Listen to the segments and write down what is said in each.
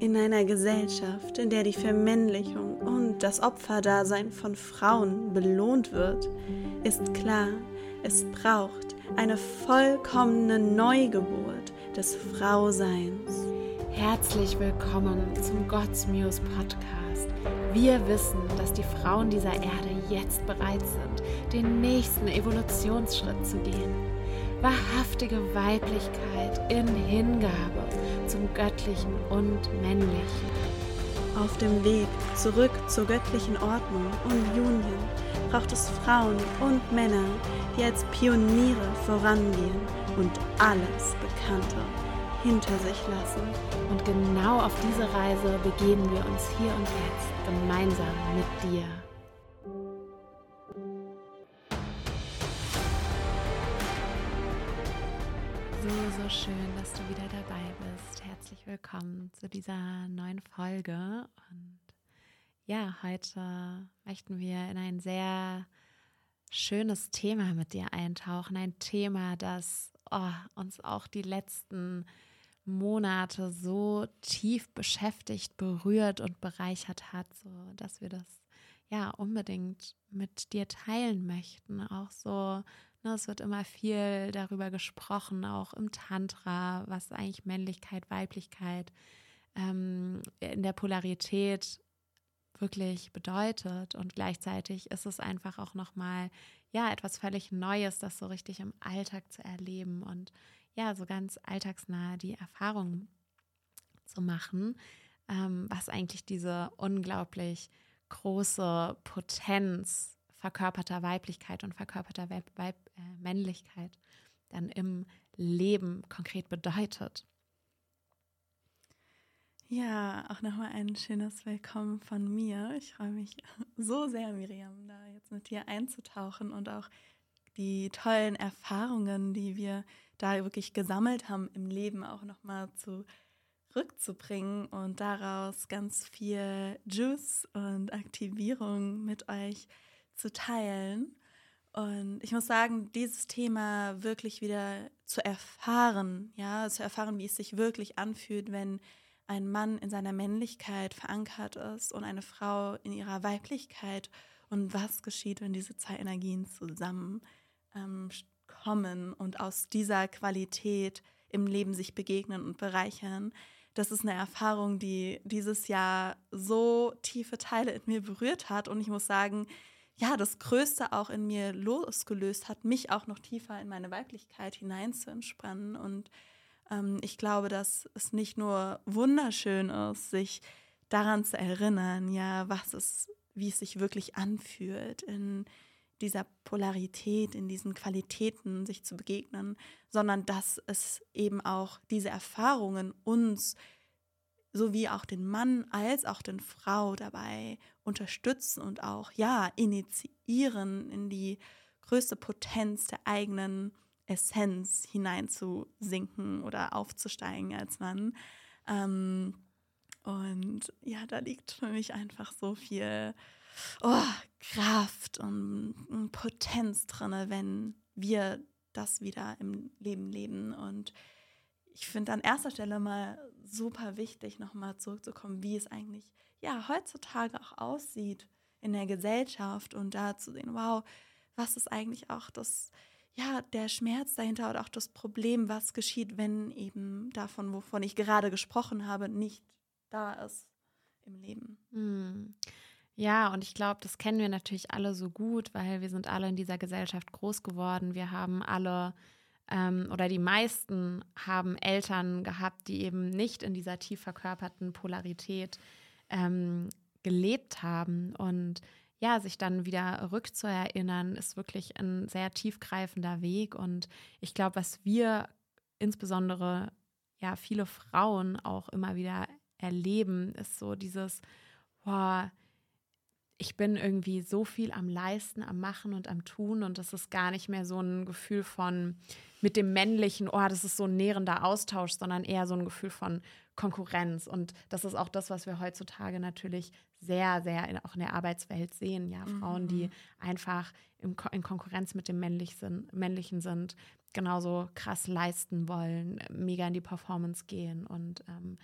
In einer Gesellschaft, in der die Vermännlichung und das Opferdasein von Frauen belohnt wird, ist klar, es braucht eine vollkommene Neugeburt des Frauseins. Herzlich willkommen zum God's Muse Podcast. Wir wissen, dass die Frauen dieser Erde jetzt bereit sind, den nächsten Evolutionsschritt zu gehen. Wahrhaftige Weiblichkeit in Hingabe zum Göttlichen und Männlichen. Auf dem Weg zurück zur göttlichen Ordnung und Union braucht es Frauen und Männer, die als Pioniere vorangehen und alles Bekannte hinter sich lassen. Und genau auf diese Reise begeben wir uns hier und jetzt gemeinsam mit dir. So, schön, dass du wieder dabei bist. Herzlich willkommen zu dieser neuen Folge. Und ja, heute möchten wir in ein sehr schönes Thema mit dir eintauchen. Ein Thema, das oh, uns auch die letzten Monate so tief beschäftigt, berührt und bereichert hat, so dass wir das ja unbedingt mit dir teilen möchten. Auch so, ne, es wird immer viel darüber gesprochen, auch im Tantra, was eigentlich Männlichkeit, Weiblichkeit ähm, in der Polarität wirklich bedeutet. Und gleichzeitig ist es einfach auch noch mal ja etwas völlig Neues, das so richtig im Alltag zu erleben und ja, so ganz alltagsnah die Erfahrung zu machen, ähm, was eigentlich diese unglaublich große Potenz verkörperter Weiblichkeit und verkörperter Weib Weib äh, Männlichkeit dann im Leben konkret bedeutet. Ja, auch nochmal ein schönes Willkommen von mir. Ich freue mich so sehr, Miriam, da jetzt mit dir einzutauchen und auch die tollen Erfahrungen, die wir da wirklich gesammelt haben im Leben, auch nochmal zurückzubringen und daraus ganz viel Juice und Aktivierung mit euch zu teilen. Und ich muss sagen, dieses Thema wirklich wieder zu erfahren, ja, zu erfahren, wie es sich wirklich anfühlt, wenn ein Mann in seiner Männlichkeit verankert ist und eine Frau in ihrer Weiblichkeit und was geschieht, wenn diese zwei Energien zusammen ähm, und aus dieser Qualität im Leben sich begegnen und bereichern. Das ist eine Erfahrung, die dieses Jahr so tiefe Teile in mir berührt hat. Und ich muss sagen, ja, das Größte auch in mir losgelöst hat, mich auch noch tiefer in meine Weiblichkeit hinein zu entspannen. Und ähm, ich glaube, dass es nicht nur wunderschön ist, sich daran zu erinnern, ja, was es, wie es sich wirklich anfühlt, in dieser Polarität, in diesen Qualitäten sich zu begegnen, sondern dass es eben auch diese Erfahrungen uns sowie auch den Mann als auch den Frau dabei unterstützen und auch ja initiieren in die größte Potenz der eigenen Essenz hineinzusinken oder aufzusteigen als Mann. Ähm, und ja, da liegt für mich einfach so viel oh, Kraft und Potenz drin, wenn wir das wieder im Leben leben. Und ich finde an erster Stelle mal super wichtig, nochmal zurückzukommen, wie es eigentlich ja heutzutage auch aussieht in der Gesellschaft und da zu sehen, wow, was ist eigentlich auch das, ja, der Schmerz dahinter oder auch das Problem, was geschieht, wenn eben davon, wovon ich gerade gesprochen habe, nicht da ist im Leben. Hm. Ja, und ich glaube, das kennen wir natürlich alle so gut, weil wir sind alle in dieser Gesellschaft groß geworden. Wir haben alle ähm, oder die meisten haben Eltern gehabt, die eben nicht in dieser tief verkörperten Polarität ähm, gelebt haben. Und ja, sich dann wieder rückzuerinnern, ist wirklich ein sehr tiefgreifender Weg. Und ich glaube, was wir insbesondere ja viele Frauen auch immer wieder erleben, ist so dieses, boah, ich bin irgendwie so viel am Leisten, am Machen und am Tun und das ist gar nicht mehr so ein Gefühl von mit dem männlichen, oh, das ist so ein nährender Austausch, sondern eher so ein Gefühl von Konkurrenz. Und das ist auch das, was wir heutzutage natürlich sehr, sehr in, auch in der Arbeitswelt sehen. Ja, mhm. Frauen, die einfach im, in Konkurrenz mit dem Männlich sind, Männlichen sind, genauso krass leisten wollen, mega in die Performance gehen und ähm,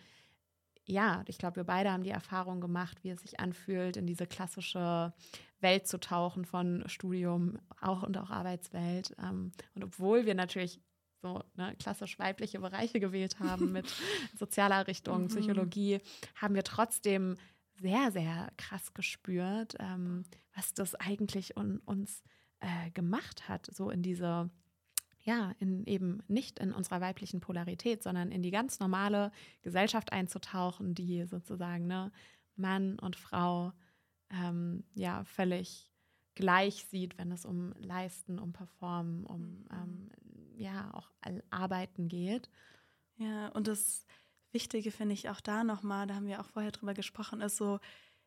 ja, ich glaube, wir beide haben die Erfahrung gemacht, wie es sich anfühlt, in diese klassische Welt zu tauchen von Studium auch und auch Arbeitswelt. Ähm, und obwohl wir natürlich so ne, klassisch weibliche Bereiche gewählt haben mit sozialer Richtung, mhm. Psychologie, haben wir trotzdem sehr, sehr krass gespürt, ähm, was das eigentlich un uns äh, gemacht hat, so in diese ja, in eben nicht in unserer weiblichen Polarität, sondern in die ganz normale Gesellschaft einzutauchen, die sozusagen ne, Mann und Frau ähm, ja völlig gleich sieht, wenn es um Leisten, um Performen, um mhm. ähm, ja auch Arbeiten geht. Ja, und das Wichtige finde ich auch da nochmal, da haben wir auch vorher drüber gesprochen, ist so,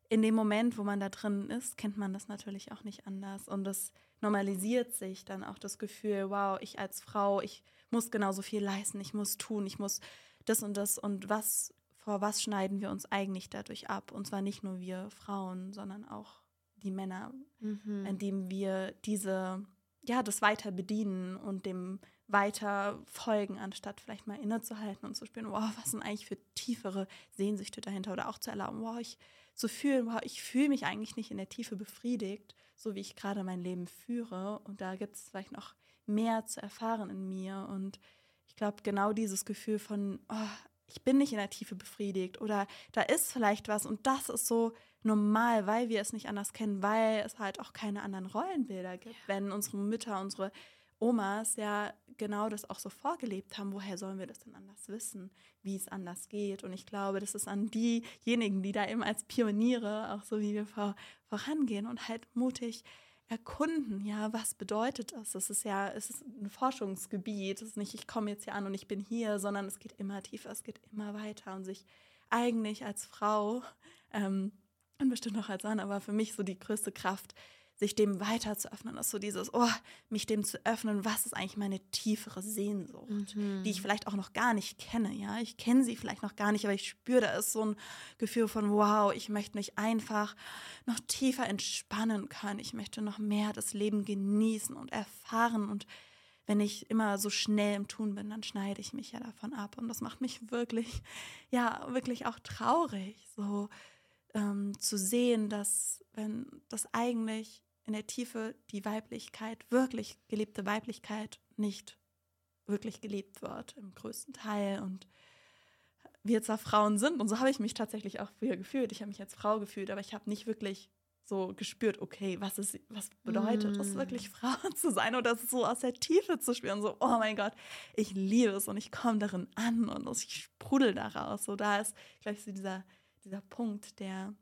in dem Moment, wo man da drin ist, kennt man das natürlich auch nicht anders. Und es normalisiert sich dann auch das Gefühl, wow, ich als Frau, ich muss genauso viel leisten, ich muss tun, ich muss das und das und was, vor was schneiden wir uns eigentlich dadurch ab? Und zwar nicht nur wir Frauen, sondern auch die Männer, mhm. indem wir diese, ja, das weiter bedienen und dem weiter folgen, anstatt vielleicht mal innezuhalten und zu spüren, wow, was sind eigentlich für tiefere Sehnsüchte dahinter oder auch zu erlauben, wow, ich zu fühlen, wow, ich fühle mich eigentlich nicht in der Tiefe befriedigt, so wie ich gerade mein Leben führe. Und da gibt es vielleicht noch mehr zu erfahren in mir. Und ich glaube, genau dieses Gefühl von, oh, ich bin nicht in der Tiefe befriedigt oder da ist vielleicht was und das ist so normal, weil wir es nicht anders kennen, weil es halt auch keine anderen Rollenbilder gibt. Ja. Wenn unsere Mütter, unsere Omas ja genau das auch so vorgelebt haben, woher sollen wir das denn anders wissen, wie es anders geht? Und ich glaube, das ist an diejenigen, die da eben als Pioniere, auch so wie wir vor, vorangehen und halt mutig erkunden, ja, was bedeutet das? Es ist ja, es ist ein Forschungsgebiet, es ist nicht, ich komme jetzt hier an und ich bin hier, sondern es geht immer tiefer, es geht immer weiter. Und sich eigentlich als Frau ähm, und bestimmt auch als Mann, aber für mich so die größte Kraft sich dem weiter zu öffnen, ist so dieses, oh, mich dem zu öffnen, was ist eigentlich meine tiefere Sehnsucht, mhm. die ich vielleicht auch noch gar nicht kenne, ja, ich kenne sie vielleicht noch gar nicht, aber ich spüre, da ist so ein Gefühl von, wow, ich möchte mich einfach noch tiefer entspannen können, ich möchte noch mehr das Leben genießen und erfahren. Und wenn ich immer so schnell im Tun bin, dann schneide ich mich ja davon ab. Und das macht mich wirklich, ja, wirklich auch traurig, so ähm, zu sehen, dass wenn das eigentlich in der Tiefe die Weiblichkeit, wirklich gelebte Weiblichkeit, nicht wirklich gelebt wird im größten Teil. Und wir zwar Frauen sind, und so habe ich mich tatsächlich auch früher gefühlt. Ich habe mich als Frau gefühlt, aber ich habe nicht wirklich so gespürt, okay, was ist, was bedeutet mm. es wirklich, Frau zu sein oder das so aus der Tiefe zu spüren, so, oh mein Gott, ich liebe es und ich komme darin an und ich sprudel daraus. So, da ist, glaube ich, so dieser, dieser Punkt, der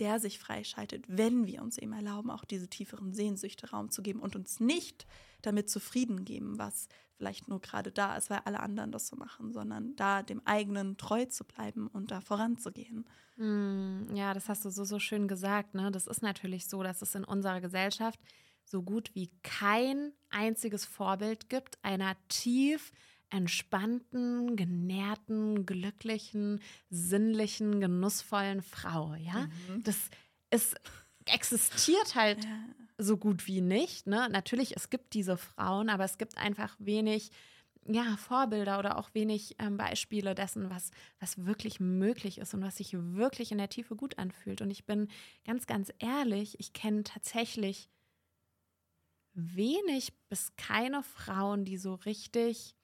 der sich freischaltet, wenn wir uns eben erlauben, auch diese tieferen Sehnsüchte Raum zu geben und uns nicht damit zufrieden geben, was vielleicht nur gerade da ist, weil alle anderen das so machen, sondern da dem eigenen treu zu bleiben und da voranzugehen. Mm, ja, das hast du so, so schön gesagt. Ne? Das ist natürlich so, dass es in unserer Gesellschaft so gut wie kein einziges Vorbild gibt einer tief entspannten, genährten, glücklichen, sinnlichen, genussvollen Frau. Ja, mhm. das ist existiert halt ja. so gut wie nicht. Ne? Natürlich, es gibt diese Frauen, aber es gibt einfach wenig ja, Vorbilder oder auch wenig ähm, Beispiele dessen, was, was wirklich möglich ist und was sich wirklich in der Tiefe gut anfühlt. Und ich bin ganz, ganz ehrlich, ich kenne tatsächlich wenig bis keine Frauen, die so richtig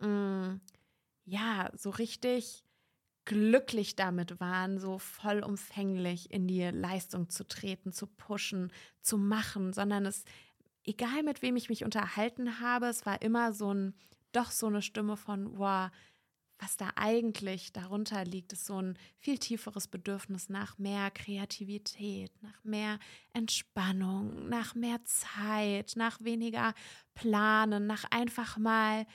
mh, mm, ja, so richtig glücklich damit waren, so vollumfänglich in die Leistung zu treten, zu pushen, zu machen, sondern es, egal mit wem ich mich unterhalten habe, es war immer so ein, doch so eine Stimme von, wow, was da eigentlich darunter liegt, ist so ein viel tieferes Bedürfnis nach mehr Kreativität, nach mehr Entspannung, nach mehr Zeit, nach weniger Planen, nach einfach mal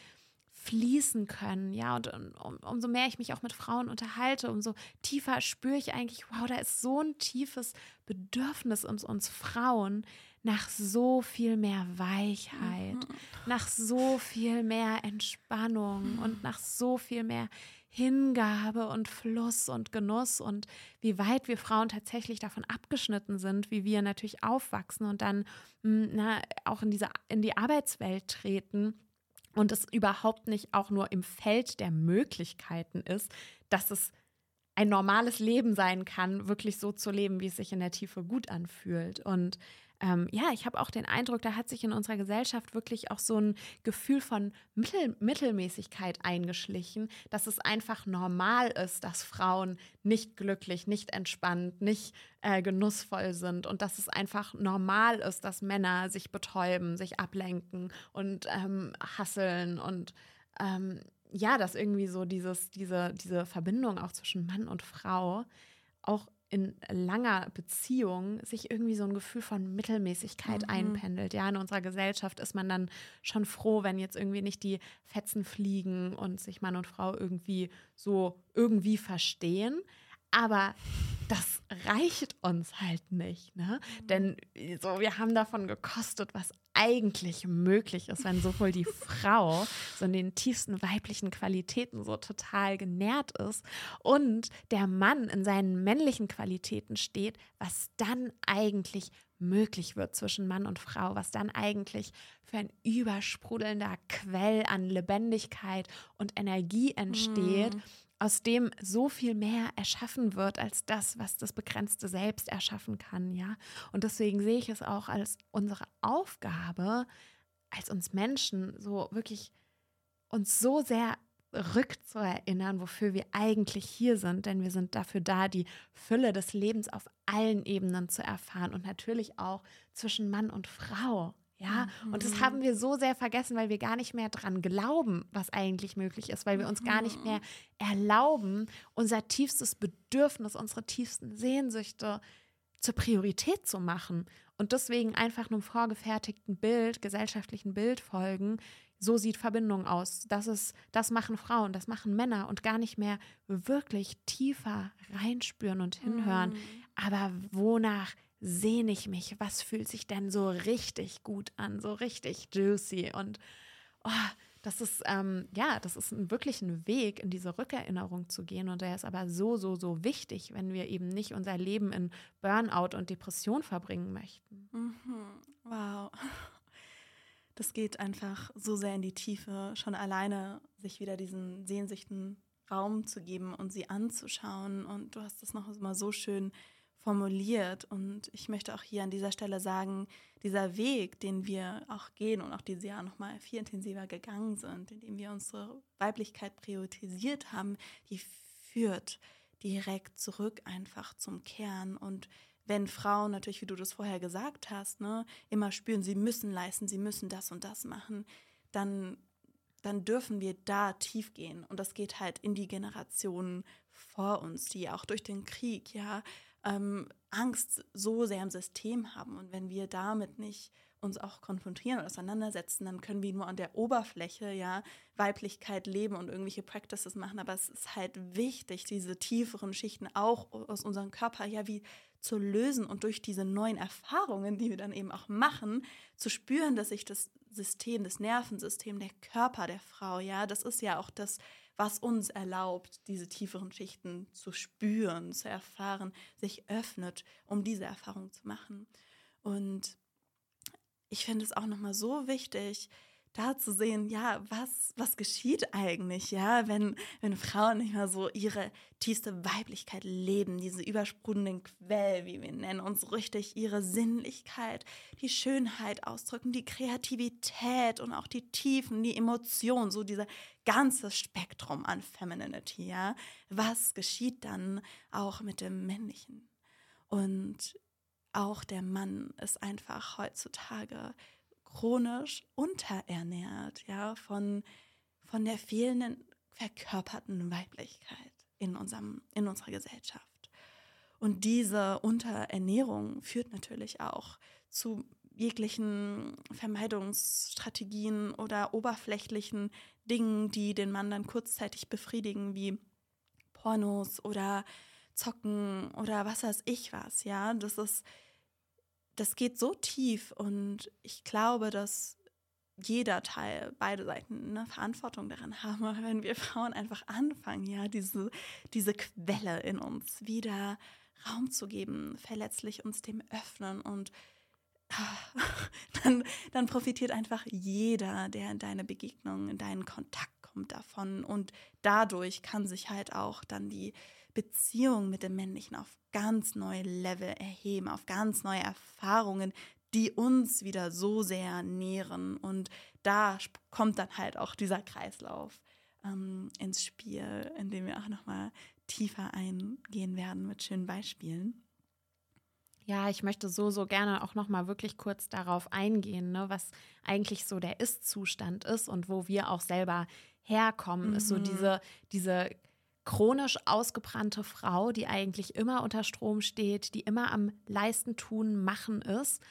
fließen können. Ja, und um, umso mehr ich mich auch mit Frauen unterhalte, umso tiefer spüre ich eigentlich, wow, da ist so ein tiefes Bedürfnis uns, uns Frauen nach so viel mehr Weichheit, mhm. nach so viel mehr Entspannung mhm. und nach so viel mehr Hingabe und Fluss und Genuss und wie weit wir Frauen tatsächlich davon abgeschnitten sind, wie wir natürlich aufwachsen und dann hm, na, auch in diese in die Arbeitswelt treten und es überhaupt nicht auch nur im Feld der Möglichkeiten ist, dass es ein normales Leben sein kann, wirklich so zu leben, wie es sich in der Tiefe gut anfühlt. Und ähm, ja, ich habe auch den Eindruck, da hat sich in unserer Gesellschaft wirklich auch so ein Gefühl von Mittel Mittelmäßigkeit eingeschlichen, dass es einfach normal ist, dass Frauen nicht glücklich, nicht entspannt, nicht äh, genussvoll sind und dass es einfach normal ist, dass Männer sich betäuben, sich ablenken und ähm, hasseln und ähm, ja, dass irgendwie so dieses, diese, diese Verbindung auch zwischen Mann und Frau auch in langer Beziehung sich irgendwie so ein Gefühl von Mittelmäßigkeit mhm. einpendelt. Ja, in unserer Gesellschaft ist man dann schon froh, wenn jetzt irgendwie nicht die Fetzen fliegen und sich Mann und Frau irgendwie so irgendwie verstehen. Aber das reicht uns halt nicht, ne? Mhm. Denn so, wir haben davon gekostet, was eigentlich möglich ist, wenn sowohl die Frau so in den tiefsten weiblichen Qualitäten so total genährt ist und der Mann in seinen männlichen Qualitäten steht, was dann eigentlich möglich wird zwischen Mann und Frau, was dann eigentlich für ein übersprudelnder Quell an Lebendigkeit und Energie entsteht. Mm aus dem so viel mehr erschaffen wird als das, was das begrenzte Selbst erschaffen kann, ja. Und deswegen sehe ich es auch als unsere Aufgabe, als uns Menschen so wirklich uns so sehr rückzuerinnern, wofür wir eigentlich hier sind, denn wir sind dafür da, die Fülle des Lebens auf allen Ebenen zu erfahren und natürlich auch zwischen Mann und Frau. Und das mhm. haben wir so sehr vergessen, weil wir gar nicht mehr dran glauben, was eigentlich möglich ist, weil wir uns gar nicht mehr mhm. erlauben, unser tiefstes Bedürfnis, unsere tiefsten Sehnsüchte zur Priorität zu machen und deswegen einfach einem vorgefertigten Bild, gesellschaftlichen Bild folgen. So sieht Verbindung aus. Das ist, das machen Frauen, das machen Männer und gar nicht mehr wirklich tiefer reinspüren und hinhören. Mhm. Aber wonach sehne ich mich, was fühlt sich denn so richtig gut an, so richtig juicy und oh, das ist, ähm, ja, das ist ein, wirklich ein Weg, in diese Rückerinnerung zu gehen. Und der ist aber so, so, so wichtig, wenn wir eben nicht unser Leben in Burnout und Depression verbringen möchten. Mhm. Wow. Das geht einfach so sehr in die Tiefe, schon alleine sich wieder diesen Sehnsüchten Raum zu geben und sie anzuschauen. Und du hast das noch mal so schön formuliert. Und ich möchte auch hier an dieser Stelle sagen, dieser Weg, den wir auch gehen und auch dieses Jahr nochmal viel intensiver gegangen sind, indem wir unsere Weiblichkeit priorisiert haben, die führt direkt zurück einfach zum Kern. Und wenn Frauen natürlich, wie du das vorher gesagt hast, ne, immer spüren, sie müssen leisten, sie müssen das und das machen, dann, dann dürfen wir da tief gehen. Und das geht halt in die Generationen vor uns, die auch durch den Krieg, ja, ähm, Angst so sehr im System haben. Und wenn wir damit nicht uns auch konfrontieren und auseinandersetzen, dann können wir nur an der Oberfläche ja Weiblichkeit leben und irgendwelche Practices machen. Aber es ist halt wichtig, diese tieferen Schichten auch aus unserem Körper ja wie zu lösen und durch diese neuen Erfahrungen, die wir dann eben auch machen, zu spüren, dass sich das System, das Nervensystem, der Körper der Frau, ja, das ist ja auch das, was uns erlaubt, diese tieferen Schichten zu spüren, zu erfahren, sich öffnet, um diese Erfahrung zu machen. Und ich finde es auch nochmal so wichtig, da zu sehen, ja, was, was geschieht eigentlich, ja, wenn, wenn Frauen nicht mehr so ihre tiefste Weiblichkeit leben, diese übersprudelnden Quell, wie wir nennen, uns richtig ihre Sinnlichkeit, die Schönheit ausdrücken, die Kreativität und auch die Tiefen, die Emotionen, so dieser ganze Spektrum an Femininity, ja. Was geschieht dann auch mit dem Männlichen? Und auch der Mann ist einfach heutzutage chronisch unterernährt, ja, von, von der fehlenden verkörperten Weiblichkeit in, unserem, in unserer Gesellschaft. Und diese Unterernährung führt natürlich auch zu jeglichen Vermeidungsstrategien oder oberflächlichen Dingen, die den Mann dann kurzzeitig befriedigen, wie Pornos oder Zocken oder was weiß ich was, ja. Das ist das geht so tief und ich glaube, dass jeder Teil, beide Seiten eine Verantwortung daran haben, wenn wir Frauen einfach anfangen, ja, diese, diese Quelle in uns wieder Raum zu geben, verletzlich uns dem öffnen und dann, dann profitiert einfach jeder, der in deine Begegnung, in deinen Kontakt kommt davon. Und dadurch kann sich halt auch dann die Beziehung mit dem Männlichen auf ganz neue Level erheben, auf ganz neue Erfahrungen, die uns wieder so sehr nähren. Und da kommt dann halt auch dieser Kreislauf ähm, ins Spiel, in dem wir auch nochmal tiefer eingehen werden mit schönen Beispielen. Ja, ich möchte so, so gerne auch nochmal wirklich kurz darauf eingehen, ne, was eigentlich so der Ist-Zustand ist und wo wir auch selber herkommen, mhm. ist so mhm. diese, diese chronisch ausgebrannte Frau, die eigentlich immer unter Strom steht, die immer am Leisten, Tun, Machen ist.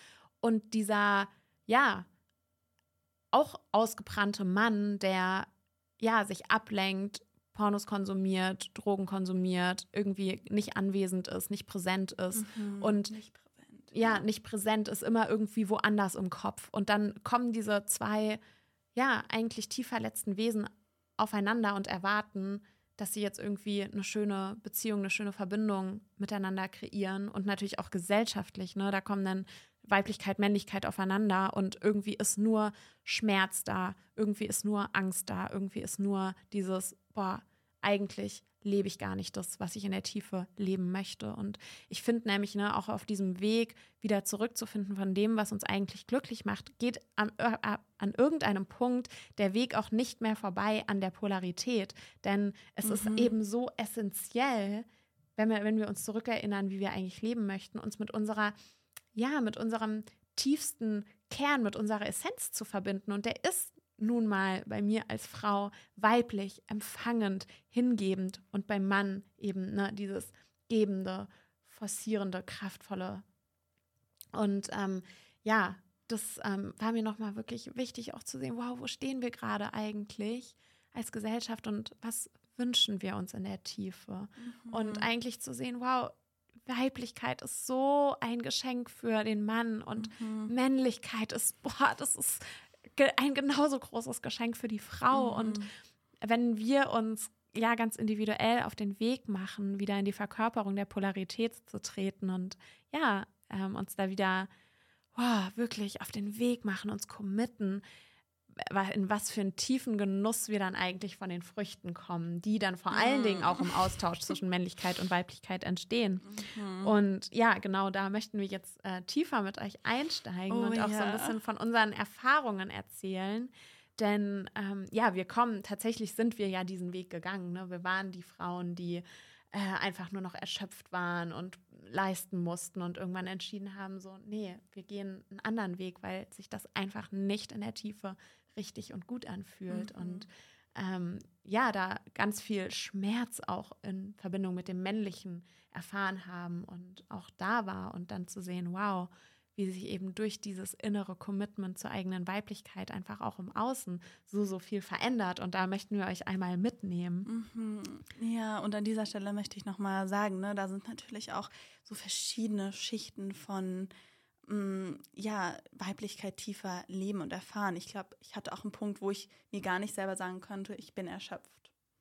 Und dieser, ja, auch ausgebrannte Mann, der ja sich ablenkt, Pornos konsumiert, Drogen konsumiert, irgendwie nicht anwesend ist, nicht präsent ist mhm, und nicht präsent, ja, nicht präsent ist, immer irgendwie woanders im Kopf. Und dann kommen diese zwei, ja, eigentlich tief verletzten Wesen aufeinander und erwarten, dass sie jetzt irgendwie eine schöne Beziehung, eine schöne Verbindung miteinander kreieren und natürlich auch gesellschaftlich. Ne? Da kommen dann Weiblichkeit, Männlichkeit aufeinander und irgendwie ist nur Schmerz da, irgendwie ist nur Angst da, irgendwie ist nur dieses, boah, eigentlich lebe ich gar nicht das, was ich in der Tiefe leben möchte. Und ich finde nämlich, ne, auch auf diesem Weg wieder zurückzufinden von dem, was uns eigentlich glücklich macht, geht an, äh, an irgendeinem Punkt der Weg auch nicht mehr vorbei an der Polarität. Denn es mhm. ist eben so essentiell, wenn wir, wenn wir uns zurückerinnern, wie wir eigentlich leben möchten, uns mit unserer ja, mit unserem tiefsten Kern, mit unserer Essenz zu verbinden. Und der ist nun mal bei mir als Frau weiblich, empfangend, hingebend und beim Mann eben ne, dieses gebende, forcierende, kraftvolle. Und ähm, ja, das ähm, war mir nochmal wirklich wichtig, auch zu sehen, wow, wo stehen wir gerade eigentlich als Gesellschaft und was wünschen wir uns in der Tiefe? Mhm. Und eigentlich zu sehen, wow, Weiblichkeit ist so ein Geschenk für den Mann und mhm. Männlichkeit ist, boah, das ist ein genauso großes Geschenk für die Frau. Mhm. Und wenn wir uns ja ganz individuell auf den Weg machen, wieder in die Verkörperung der Polarität zu treten und ja, ähm, uns da wieder oh, wirklich auf den Weg machen, uns committen, in was für einen tiefen Genuss wir dann eigentlich von den Früchten kommen, die dann vor allen Dingen auch im Austausch zwischen Männlichkeit und Weiblichkeit entstehen. Mhm. Und ja, genau da möchten wir jetzt äh, tiefer mit euch einsteigen oh, und auch ja. so ein bisschen von unseren Erfahrungen erzählen. Denn ähm, ja, wir kommen, tatsächlich sind wir ja diesen Weg gegangen. Ne? Wir waren die Frauen, die äh, einfach nur noch erschöpft waren und leisten mussten und irgendwann entschieden haben, so, nee, wir gehen einen anderen Weg, weil sich das einfach nicht in der Tiefe richtig und gut anfühlt. Mhm. Und ähm, ja, da ganz viel Schmerz auch in Verbindung mit dem Männlichen erfahren haben und auch da war und dann zu sehen, wow, wie sich eben durch dieses innere Commitment zur eigenen Weiblichkeit einfach auch im Außen so, so viel verändert. Und da möchten wir euch einmal mitnehmen. Mhm. Ja, und an dieser Stelle möchte ich nochmal sagen, ne, da sind natürlich auch so verschiedene Schichten von mh, mm, ja, Weiblichkeit tiefer leben und erfahren. Ich glaube, ich hatte auch einen Punkt, wo ich mir gar nicht selber sagen könnte, ich bin erschöpft.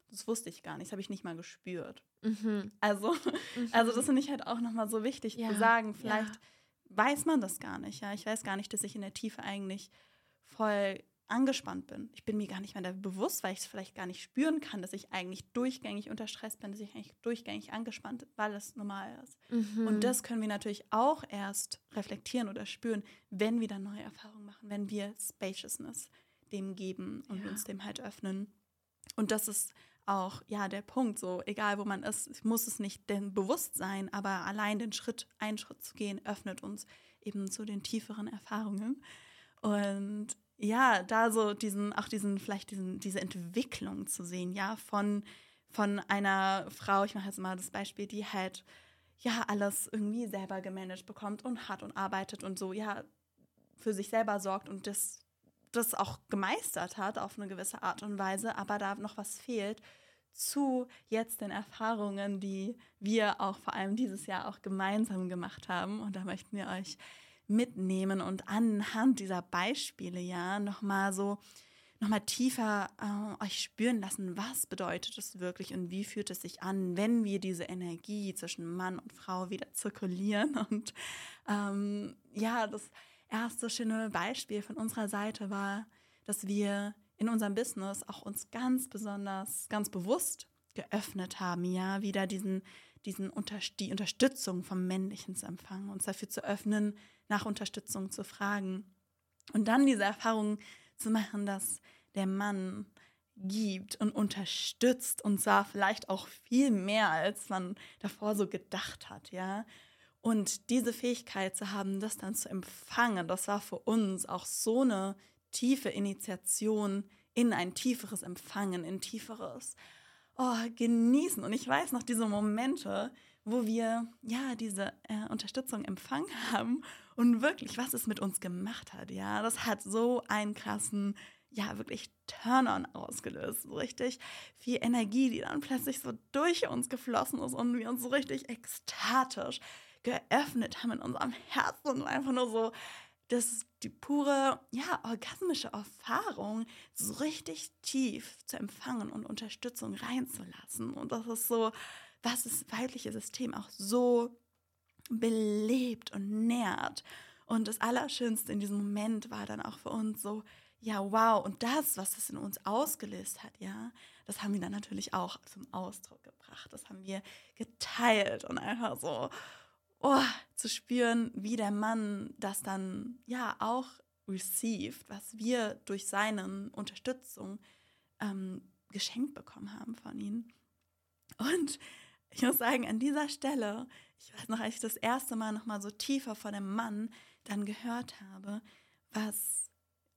Das wusste ich gar nicht, das habe ich nicht mal gespürt. Mhm. Also, mhm. also das finde ich halt auch nochmal so wichtig ja. zu sagen. Vielleicht ja. weiß man das gar nicht. Ja, ich weiß gar nicht, dass ich in der Tiefe eigentlich voll angespannt bin. Ich bin mir gar nicht mehr bewusst, weil ich es vielleicht gar nicht spüren kann, dass ich eigentlich durchgängig unter Stress bin, dass ich eigentlich durchgängig angespannt bin, weil es normal ist. Mhm. Und das können wir natürlich auch erst reflektieren oder spüren, wenn wir dann neue Erfahrungen machen, wenn wir Spaciousness dem geben und ja. uns dem halt öffnen. Und das ist auch ja der Punkt, so egal wo man ist, muss es nicht denn bewusst sein, aber allein den Schritt, einen Schritt zu gehen, öffnet uns eben zu den tieferen Erfahrungen. Und ja, da so diesen, auch diesen, vielleicht diesen, diese Entwicklung zu sehen, ja, von, von einer Frau, ich mache jetzt mal das Beispiel, die halt ja alles irgendwie selber gemanagt bekommt und hat und arbeitet und so, ja, für sich selber sorgt und das, das auch gemeistert hat auf eine gewisse Art und Weise, aber da noch was fehlt zu jetzt den Erfahrungen, die wir auch vor allem dieses Jahr auch gemeinsam gemacht haben. Und da möchten wir euch mitnehmen und anhand dieser Beispiele ja nochmal so nochmal tiefer äh, euch spüren lassen, was bedeutet es wirklich und wie fühlt es sich an, wenn wir diese Energie zwischen Mann und Frau wieder zirkulieren. Und ähm, ja, das erste schöne Beispiel von unserer Seite war, dass wir in unserem Business auch uns ganz besonders, ganz bewusst geöffnet haben, ja, wieder diesen, diesen Unter die Unterstützung vom Männlichen zu empfangen, uns dafür zu öffnen, nach Unterstützung zu fragen. Und dann diese Erfahrung zu machen, dass der Mann gibt und unterstützt und zwar vielleicht auch viel mehr, als man davor so gedacht hat, ja. Und diese Fähigkeit zu haben, das dann zu empfangen, das war für uns auch so eine tiefe Initiation in ein tieferes Empfangen, in tieferes oh, genießen. Und ich weiß noch diese Momente, wo wir ja diese äh, Unterstützung empfangen haben und wirklich, was es mit uns gemacht hat. Ja, das hat so einen krassen, ja, wirklich Turn-on ausgelöst. So richtig viel Energie, die dann plötzlich so durch uns geflossen ist und wir uns so richtig ekstatisch geöffnet haben in unserem Herzen und einfach nur so, das ist die pure, ja, orgasmische Erfahrung, so richtig tief zu empfangen und Unterstützung reinzulassen. Und das ist so, was das weibliche System auch so belebt und nährt. Und das Allerschönste in diesem Moment war dann auch für uns so, ja, wow, und das, was das in uns ausgelöst hat, ja, das haben wir dann natürlich auch zum Ausdruck gebracht. Das haben wir geteilt und einfach so, oh, zu spüren, wie der Mann das dann ja auch received, was wir durch seine Unterstützung ähm, geschenkt bekommen haben von ihm. Und ich muss sagen, an dieser Stelle, ich weiß noch, als ich das erste Mal noch mal so tiefer von dem Mann dann gehört habe, was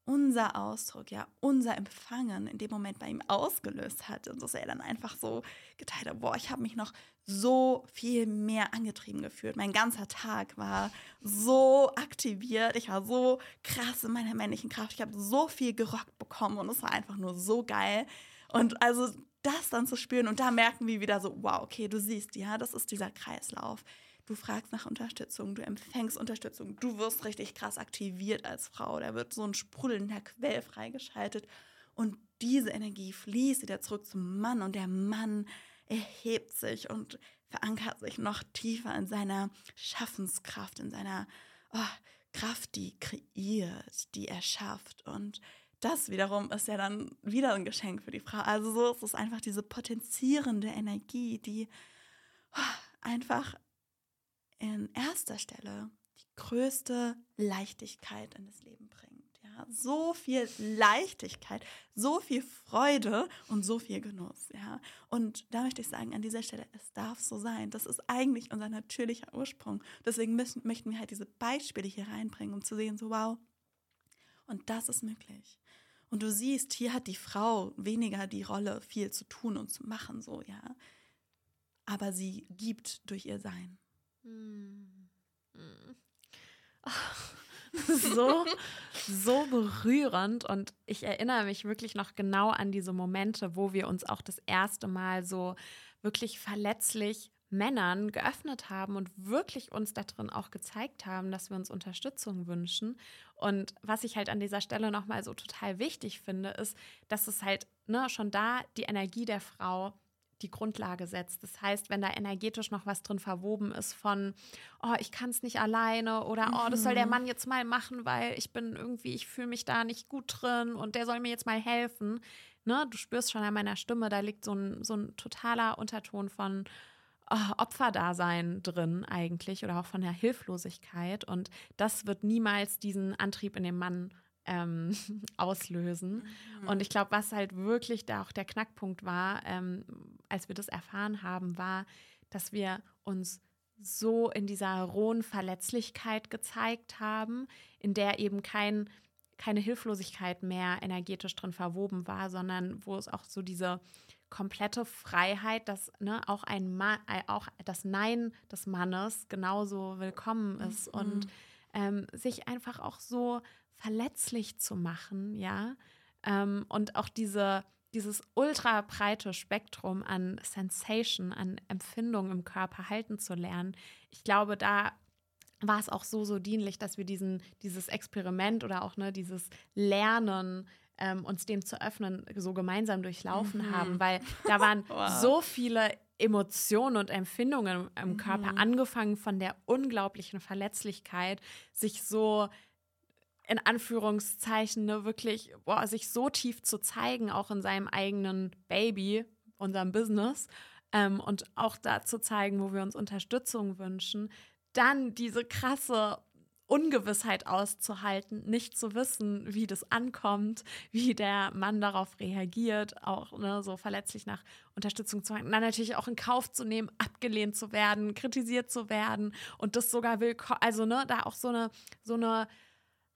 unser Ausdruck, ja, unser Empfangen in dem Moment bei ihm ausgelöst hat. Und dass er dann einfach so geteilt hat, boah, ich habe mich noch so viel mehr angetrieben gefühlt. Mein ganzer Tag war so aktiviert. Ich war so krass in meiner männlichen Kraft. Ich habe so viel gerockt bekommen und es war einfach nur so geil. Und also das dann zu spüren und da merken wir wieder so, wow, okay, du siehst, ja, das ist dieser Kreislauf. Du fragst nach Unterstützung, du empfängst Unterstützung, du wirst richtig krass aktiviert als Frau. Da wird so ein sprudelnder Quell freigeschaltet und diese Energie fließt wieder zurück zum Mann und der Mann erhebt sich und verankert sich noch tiefer in seiner Schaffenskraft, in seiner oh, Kraft, die kreiert, die erschafft und das wiederum ist ja dann wieder ein Geschenk für die Frau. Also so ist es einfach diese potenzierende Energie, die oh, einfach in erster Stelle die größte Leichtigkeit in das Leben bringt. Ja, so viel Leichtigkeit, so viel Freude und so viel Genuss. Ja, und da möchte ich sagen, an dieser Stelle, es darf so sein. Das ist eigentlich unser natürlicher Ursprung. Deswegen müssen, möchten wir halt diese Beispiele hier reinbringen, um zu sehen, so wow, und das ist möglich. Und du siehst, hier hat die Frau weniger die Rolle, viel zu tun und zu machen, so, ja. Aber sie gibt durch ihr Sein. So, so berührend und ich erinnere mich wirklich noch genau an diese Momente, wo wir uns auch das erste Mal so wirklich verletzlich Männern geöffnet haben und wirklich uns darin auch gezeigt haben, dass wir uns Unterstützung wünschen. Und was ich halt an dieser Stelle nochmal so total wichtig finde, ist, dass es halt ne, schon da die Energie der Frau die Grundlage setzt. Das heißt, wenn da energetisch noch was drin verwoben ist von, oh, ich kann es nicht alleine oder oh, das soll der mhm. Mann jetzt mal machen, weil ich bin irgendwie, ich fühle mich da nicht gut drin und der soll mir jetzt mal helfen. Ne? Du spürst schon an meiner Stimme, da liegt so ein, so ein totaler Unterton von Opferdasein drin eigentlich oder auch von der Hilflosigkeit. Und das wird niemals diesen Antrieb in dem Mann ähm, auslösen. Mhm. Und ich glaube, was halt wirklich da auch der Knackpunkt war, ähm, als wir das erfahren haben, war, dass wir uns so in dieser rohen Verletzlichkeit gezeigt haben, in der eben kein, keine Hilflosigkeit mehr energetisch drin verwoben war, sondern wo es auch so diese komplette Freiheit, dass ne, auch ein Mann, äh, auch das Nein des Mannes genauso willkommen ist mhm. und ähm, sich einfach auch so verletzlich zu machen, ja. Ähm, und auch diese, dieses ultra breite Spektrum an Sensation, an Empfindungen im Körper halten zu lernen. Ich glaube, da war es auch so, so dienlich, dass wir diesen, dieses Experiment oder auch ne, dieses Lernen, ähm, uns dem zu öffnen, so gemeinsam durchlaufen mhm. haben, weil da waren wow. so viele Emotionen und Empfindungen im Körper, mhm. angefangen von der unglaublichen Verletzlichkeit, sich so in Anführungszeichen ne, wirklich boah, sich so tief zu zeigen, auch in seinem eigenen Baby, unserem Business ähm, und auch da zu zeigen, wo wir uns Unterstützung wünschen, dann diese krasse Ungewissheit auszuhalten, nicht zu wissen, wie das ankommt, wie der Mann darauf reagiert, auch ne, so verletzlich nach Unterstützung zu handeln, dann natürlich auch in Kauf zu nehmen, abgelehnt zu werden, kritisiert zu werden und das sogar willkommen, also ne, da auch so eine, so eine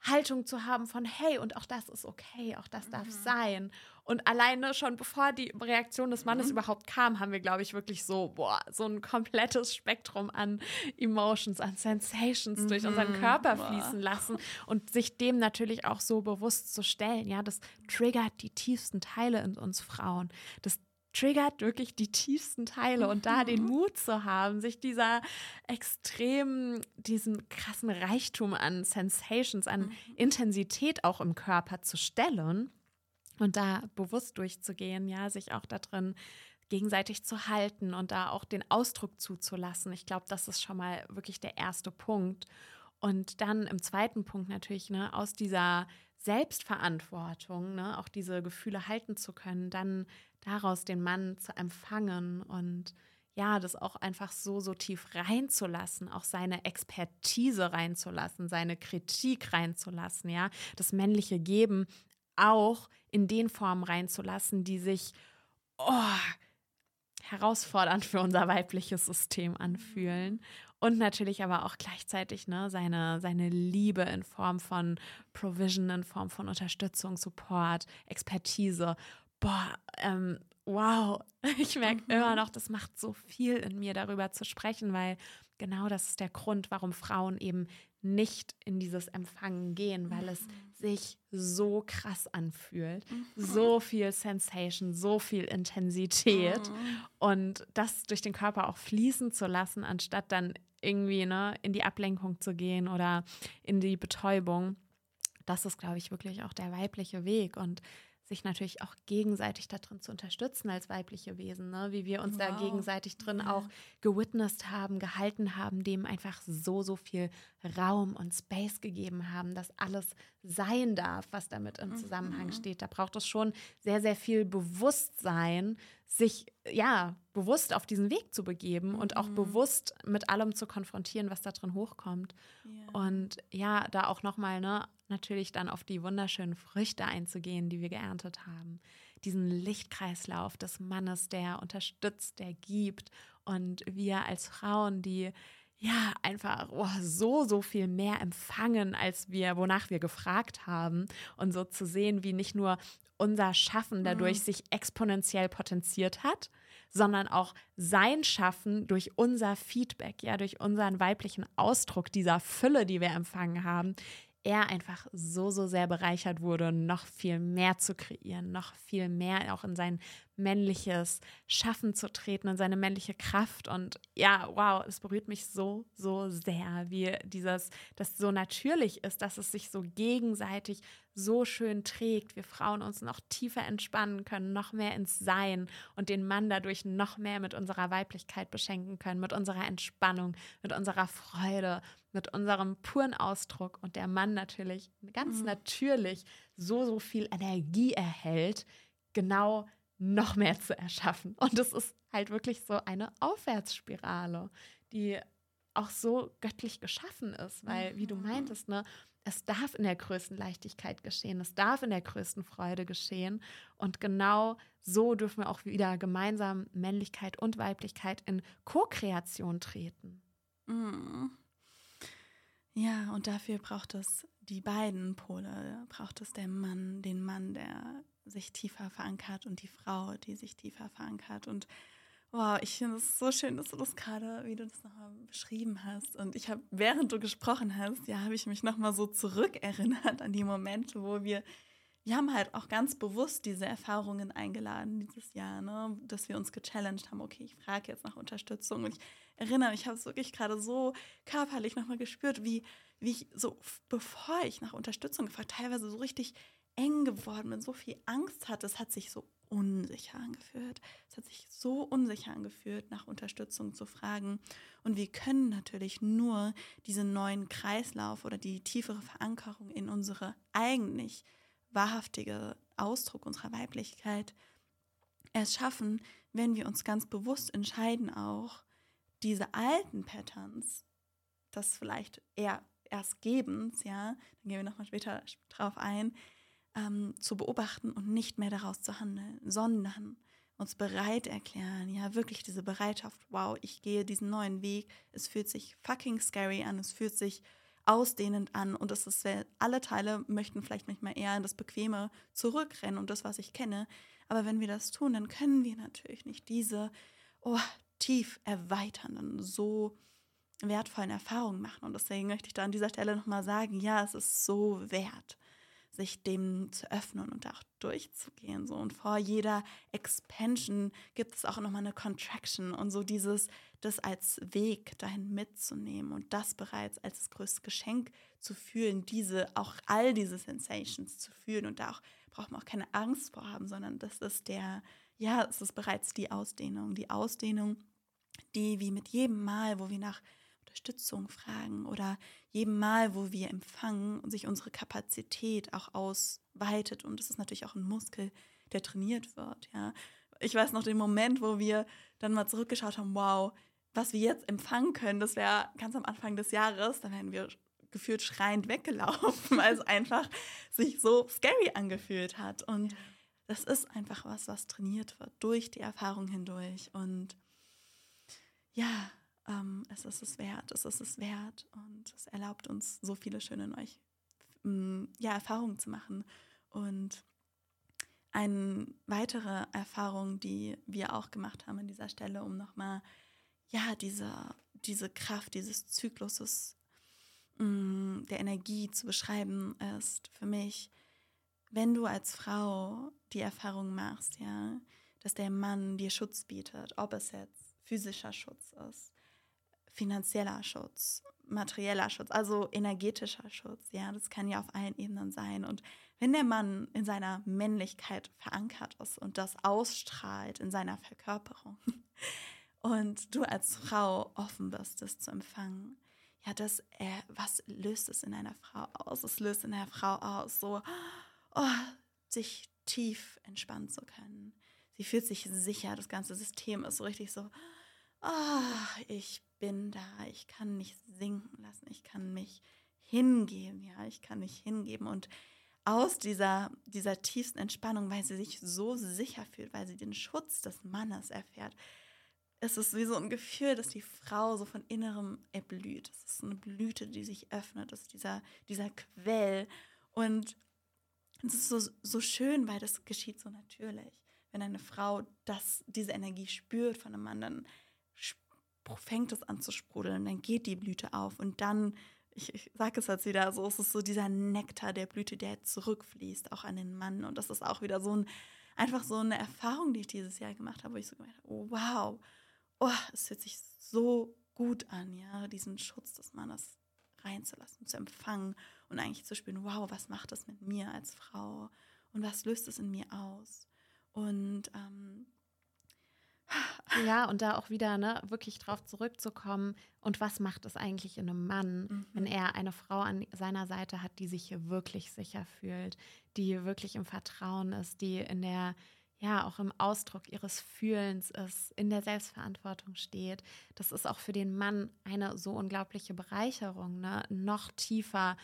Haltung zu haben von, hey, und auch das ist okay, auch das darf mhm. sein. Und alleine schon bevor die Reaktion des Mannes mhm. überhaupt kam, haben wir, glaube ich, wirklich so, boah, so ein komplettes Spektrum an Emotions, an Sensations mhm. durch unseren. Körper boah. fließen lassen und sich dem natürlich auch so bewusst zu stellen. Ja, das triggert die tiefsten Teile in uns Frauen. Das triggert wirklich die tiefsten Teile und da den mhm. Mut zu haben, sich dieser extrem, diesem krassen Reichtum an Sensations, an mhm. Intensität auch im Körper zu stellen und da bewusst durchzugehen, ja, sich auch da drin gegenseitig zu halten und da auch den Ausdruck zuzulassen. Ich glaube, das ist schon mal wirklich der erste Punkt. Und dann im zweiten Punkt natürlich, ne, aus dieser Selbstverantwortung, ne, auch diese Gefühle halten zu können, dann daraus den Mann zu empfangen und ja, das auch einfach so, so tief reinzulassen, auch seine Expertise reinzulassen, seine Kritik reinzulassen, ja, das männliche Geben auch in den Formen reinzulassen, die sich oh, herausfordernd für unser weibliches System anfühlen. Und natürlich aber auch gleichzeitig ne, seine, seine Liebe in Form von Provision, in Form von Unterstützung, Support, Expertise. Boah, ähm, wow, ich merke mhm. immer noch, das macht so viel in mir, darüber zu sprechen, weil genau das ist der Grund, warum Frauen eben nicht in dieses Empfangen gehen, weil es mhm. sich so krass anfühlt. Mhm. So viel Sensation, so viel Intensität. Mhm. Und das durch den Körper auch fließen zu lassen, anstatt dann irgendwie ne, in die Ablenkung zu gehen oder in die Betäubung. Das ist, glaube ich, wirklich auch der weibliche Weg. Und sich natürlich auch gegenseitig darin zu unterstützen als weibliche Wesen, ne? wie wir uns wow. da gegenseitig drin ja. auch gewitnessed haben, gehalten haben, dem einfach so, so viel Raum und Space gegeben haben, dass alles sein darf, was damit im Zusammenhang mhm. steht. Da braucht es schon sehr, sehr viel Bewusstsein, sich ja bewusst auf diesen Weg zu begeben und auch mhm. bewusst mit allem zu konfrontieren, was da drin hochkommt. Ja. Und ja, da auch nochmal, ne, natürlich dann auf die wunderschönen Früchte einzugehen, die wir geerntet haben. Diesen Lichtkreislauf des Mannes, der unterstützt, der gibt. Und wir als Frauen, die ja, einfach oh, so, so viel mehr empfangen, als wir, wonach wir gefragt haben. Und so zu sehen, wie nicht nur unser Schaffen dadurch mhm. sich exponentiell potenziert hat, sondern auch sein Schaffen durch unser Feedback, ja, durch unseren weiblichen Ausdruck dieser Fülle, die wir empfangen haben, er einfach so, so sehr bereichert wurde, noch viel mehr zu kreieren, noch viel mehr auch in sein männliches Schaffen zu treten, in seine männliche Kraft. Und ja, wow, es berührt mich so, so sehr, wie dieses, das so natürlich ist, dass es sich so gegenseitig so schön trägt, wir Frauen uns noch tiefer entspannen können, noch mehr ins Sein und den Mann dadurch noch mehr mit unserer Weiblichkeit beschenken können, mit unserer Entspannung, mit unserer Freude, mit unserem puren Ausdruck und der Mann natürlich ganz mhm. natürlich so, so viel Energie erhält, genau noch mehr zu erschaffen. Und es ist halt wirklich so eine Aufwärtsspirale, die auch so göttlich geschaffen ist, weil, wie du mhm. meintest, ne, es darf in der größten Leichtigkeit geschehen, es darf in der größten Freude geschehen. Und genau so dürfen wir auch wieder gemeinsam Männlichkeit und Weiblichkeit in Co-Kreation treten. Mhm. Ja, und dafür braucht es die beiden Pole. Braucht es der Mann, den Mann, der sich tiefer verankert und die Frau, die sich tiefer verankert. Und wow, ich finde es so schön, dass du das gerade, wie du das nochmal beschrieben hast. Und ich habe, während du gesprochen hast, ja, habe ich mich nochmal so zurückerinnert an die Momente, wo wir wir haben halt auch ganz bewusst diese Erfahrungen eingeladen dieses Jahr, ne? dass wir uns gechallenged haben, okay, ich frage jetzt nach Unterstützung. Und ich erinnere mich, ich habe es wirklich gerade so körperlich nochmal gespürt, wie, wie ich so, bevor ich nach Unterstützung gefragt, teilweise so richtig eng geworden bin, so viel Angst hatte. Es hat sich so unsicher angefühlt. Es hat sich so unsicher angefühlt, nach Unterstützung zu fragen. Und wir können natürlich nur diesen neuen Kreislauf oder die tiefere Verankerung in unsere eigentlich wahrhaftige Ausdruck unserer Weiblichkeit erst schaffen, wenn wir uns ganz bewusst entscheiden, auch diese alten Patterns, das vielleicht eher erst Gebens, ja, dann gehen wir nochmal später drauf ein, ähm, zu beobachten und nicht mehr daraus zu handeln, sondern uns bereit erklären, ja, wirklich diese Bereitschaft, wow, ich gehe diesen neuen Weg, es fühlt sich fucking scary an, es fühlt sich ausdehnend an und es ist, alle Teile möchten vielleicht manchmal eher in das Bequeme zurückrennen und das, was ich kenne, aber wenn wir das tun, dann können wir natürlich nicht diese oh, tief erweiternden, so wertvollen Erfahrungen machen. Und deswegen möchte ich da an dieser Stelle nochmal sagen, ja, es ist so wert, sich dem zu öffnen und auch durchzugehen. So. Und vor jeder Expansion gibt es auch nochmal eine Contraction und so dieses, das als Weg dahin mitzunehmen und das bereits als das größte Geschenk zu fühlen, diese, auch all diese Sensations zu fühlen und da auch braucht man auch keine Angst vor haben, sondern das ist der, ja, es ist bereits die Ausdehnung, die Ausdehnung, die wie mit jedem Mal, wo wir nach Unterstützung fragen oder jedem Mal, wo wir empfangen und sich unsere Kapazität auch ausweitet. Und es ist natürlich auch ein Muskel, der trainiert wird. Ja. Ich weiß noch den Moment, wo wir dann mal zurückgeschaut haben, wow, was wir jetzt empfangen können, das wäre ganz am Anfang des Jahres, da wären wir gefühlt schreiend weggelaufen, weil es einfach sich so scary angefühlt hat. Und ja. das ist einfach was, was trainiert wird durch die Erfahrung hindurch. Und ja, ähm, es ist es wert, es ist es wert und es erlaubt uns so viele schöne neue mm, ja, Erfahrungen zu machen. Und eine weitere Erfahrung, die wir auch gemacht haben an dieser Stelle, um nochmal ja, diese, diese Kraft dieses Zykluses mh, mm, der Energie zu beschreiben, ist für mich, wenn du als Frau die Erfahrung machst, ja, dass der Mann dir Schutz bietet, ob es jetzt physischer Schutz ist, finanzieller Schutz, materieller Schutz, also energetischer Schutz. Ja, das kann ja auf allen Ebenen sein. Und wenn der Mann in seiner Männlichkeit verankert ist und das ausstrahlt in seiner Verkörperung und du als Frau offen bist, das zu empfangen, ja, das, äh, was löst es in einer Frau aus? Es löst in einer Frau aus, so, oh, sich tief entspannen zu können. Sie fühlt sich sicher, das ganze System ist so richtig so, oh, ich bin da, ich kann mich sinken lassen, ich kann mich hingeben, ja, ich kann mich hingeben und aus dieser, dieser tiefsten Entspannung, weil sie sich so sicher fühlt, weil sie den Schutz des Mannes erfährt, ist es wie so ein Gefühl, dass die Frau so von innerem erblüht. Es ist eine Blüte, die sich öffnet, das ist dieser, dieser Quell. Und es ist so, so schön, weil das geschieht so natürlich. Wenn eine Frau das, diese Energie spürt von einem Mann, dann fängt es an zu sprudeln, dann geht die Blüte auf und dann, ich, ich sage es jetzt wieder, so ist es so dieser Nektar der Blüte, der zurückfließt, auch an den Mann. Und das ist auch wieder so ein, einfach so eine Erfahrung, die ich dieses Jahr gemacht habe, wo ich so gemerkt habe, oh, wow, oh, es fühlt sich so gut an, ja, diesen Schutz des Mannes reinzulassen, zu empfangen und eigentlich zu spüren, wow, was macht das mit mir als Frau und was löst es in mir aus? Und ähm, ja, und da auch wieder ne, wirklich drauf zurückzukommen. Und was macht es eigentlich in einem Mann, mhm. wenn er eine Frau an seiner Seite hat, die sich hier wirklich sicher fühlt, die wirklich im Vertrauen ist, die in der, ja, auch im Ausdruck ihres Fühlens ist, in der Selbstverantwortung steht. Das ist auch für den Mann eine so unglaubliche Bereicherung, ne? noch tiefer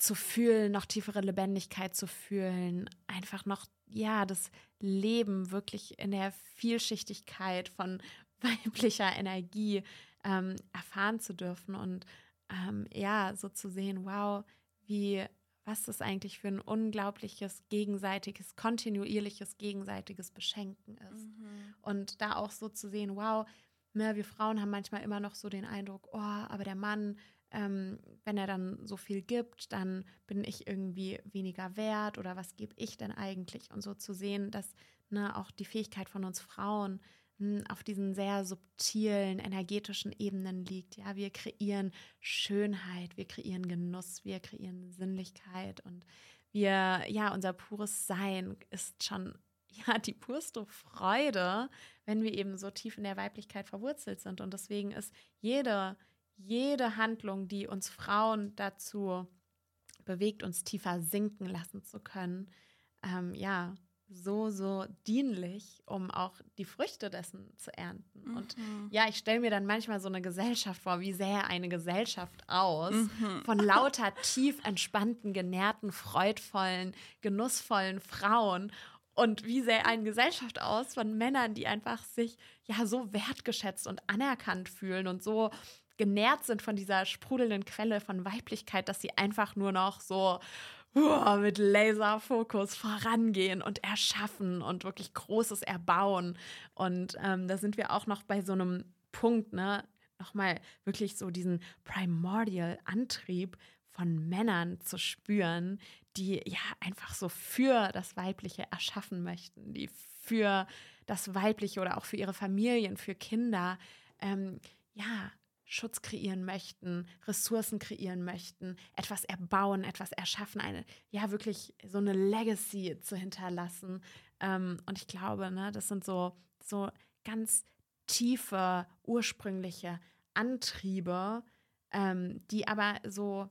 zu fühlen, noch tiefere Lebendigkeit zu fühlen, einfach noch, ja, das Leben wirklich in der Vielschichtigkeit von weiblicher Energie ähm, erfahren zu dürfen und ähm, ja, so zu sehen, wow, wie, was das eigentlich für ein unglaubliches, gegenseitiges, kontinuierliches, gegenseitiges Beschenken ist. Mhm. Und da auch so zu sehen, wow, ne, wir Frauen haben manchmal immer noch so den Eindruck, oh, aber der Mann ähm, wenn er dann so viel gibt, dann bin ich irgendwie weniger wert oder was gebe ich denn eigentlich? Und so zu sehen, dass ne, auch die Fähigkeit von uns Frauen hm, auf diesen sehr subtilen, energetischen Ebenen liegt. Ja, wir kreieren Schönheit, wir kreieren Genuss, wir kreieren Sinnlichkeit und wir, ja, unser pures Sein ist schon ja, die purste Freude, wenn wir eben so tief in der Weiblichkeit verwurzelt sind. Und deswegen ist jede jede Handlung, die uns Frauen dazu bewegt, uns tiefer sinken lassen zu können, ähm, ja, so, so dienlich, um auch die Früchte dessen zu ernten. Mhm. Und ja, ich stelle mir dann manchmal so eine Gesellschaft vor, wie sähe eine Gesellschaft aus mhm. von lauter tief entspannten, genährten, freudvollen, genussvollen Frauen. Und wie sähe eine Gesellschaft aus von Männern, die einfach sich ja so wertgeschätzt und anerkannt fühlen und so genährt sind von dieser sprudelnden Quelle von Weiblichkeit, dass sie einfach nur noch so uh, mit Laserfokus vorangehen und erschaffen und wirklich Großes erbauen. Und ähm, da sind wir auch noch bei so einem Punkt, ne? Nochmal wirklich so diesen Primordial-Antrieb von Männern zu spüren, die ja einfach so für das Weibliche erschaffen möchten, die für das Weibliche oder auch für ihre Familien, für Kinder, ähm, ja, Schutz kreieren möchten, Ressourcen kreieren möchten, etwas erbauen, etwas erschaffen, eine, ja, wirklich so eine Legacy zu hinterlassen. Ähm, und ich glaube, ne, das sind so, so ganz tiefe, ursprüngliche Antriebe, ähm, die aber so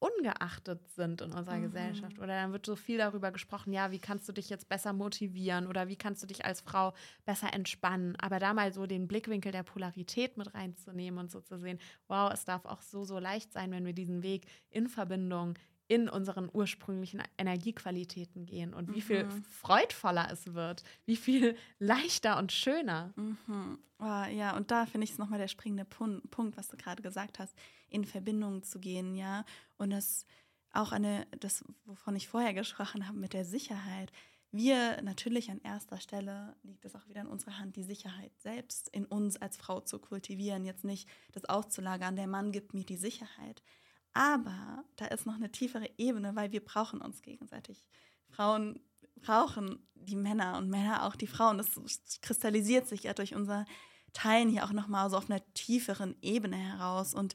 ungeachtet sind in unserer mhm. Gesellschaft. Oder dann wird so viel darüber gesprochen, ja, wie kannst du dich jetzt besser motivieren oder wie kannst du dich als Frau besser entspannen. Aber da mal so den Blickwinkel der Polarität mit reinzunehmen und so zu sehen, wow, es darf auch so, so leicht sein, wenn wir diesen Weg in Verbindung in unseren ursprünglichen Energiequalitäten gehen und wie viel mhm. freudvoller es wird, wie viel leichter und schöner. Mhm. Oh, ja, und da finde ich es nochmal der springende Punkt, was du gerade gesagt hast, in Verbindung zu gehen, ja. Und das auch eine, das, wovon ich vorher gesprochen habe, mit der Sicherheit. Wir natürlich an erster Stelle liegt es auch wieder in unserer Hand, die Sicherheit selbst in uns als Frau zu kultivieren, jetzt nicht das auszulagern. Der Mann gibt mir die Sicherheit. Aber da ist noch eine tiefere Ebene, weil wir brauchen uns gegenseitig. Frauen brauchen die Männer und Männer auch die Frauen. Das kristallisiert sich ja durch unser Teilen hier auch nochmal so auf einer tieferen Ebene heraus. Und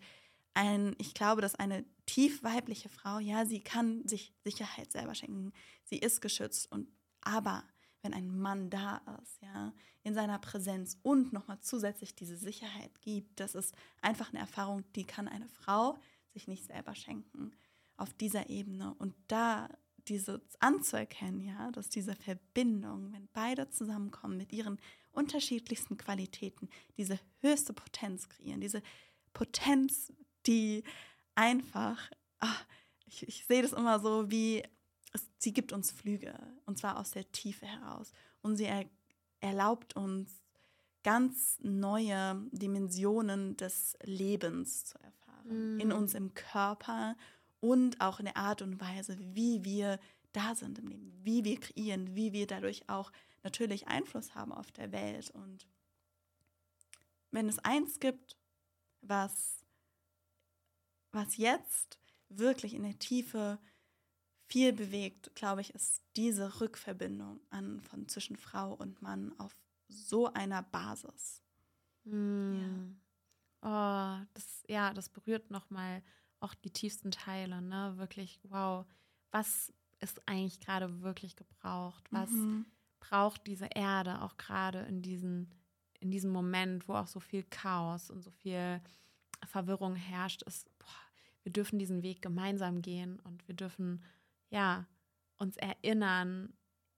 ein, ich glaube, dass eine tief weibliche Frau, ja, sie kann sich Sicherheit selber schenken. Sie ist geschützt. Und aber wenn ein Mann da ist, ja, in seiner Präsenz und nochmal zusätzlich diese Sicherheit gibt, das ist einfach eine Erfahrung, die kann eine Frau sich nicht selber schenken auf dieser Ebene. Und da dieses anzuerkennen, ja, dass diese Verbindung, wenn beide zusammenkommen mit ihren unterschiedlichsten Qualitäten, diese höchste Potenz kreieren, diese Potenz, die einfach, ach, ich, ich sehe das immer so wie, es, sie gibt uns Flüge, und zwar aus der Tiefe heraus. Und sie er, erlaubt uns ganz neue Dimensionen des Lebens zu erfahren mm. in uns im Körper und auch in der Art und Weise, wie wir da sind im Leben, wie wir kreieren, wie wir dadurch auch natürlich Einfluss haben auf der Welt. Und wenn es eins gibt, was, was jetzt wirklich in der Tiefe viel bewegt, glaube ich, ist diese Rückverbindung an, von zwischen Frau und Mann auf so einer Basis. Mm. Ja. Oh, das, ja, das berührt nochmal auch die tiefsten Teile, ne? Wirklich, wow, was ist eigentlich gerade wirklich gebraucht? Was mhm. braucht diese Erde auch gerade in diesen, in diesem Moment, wo auch so viel Chaos und so viel Verwirrung herrscht, ist, boah, wir dürfen diesen Weg gemeinsam gehen und wir dürfen, ja, uns erinnern,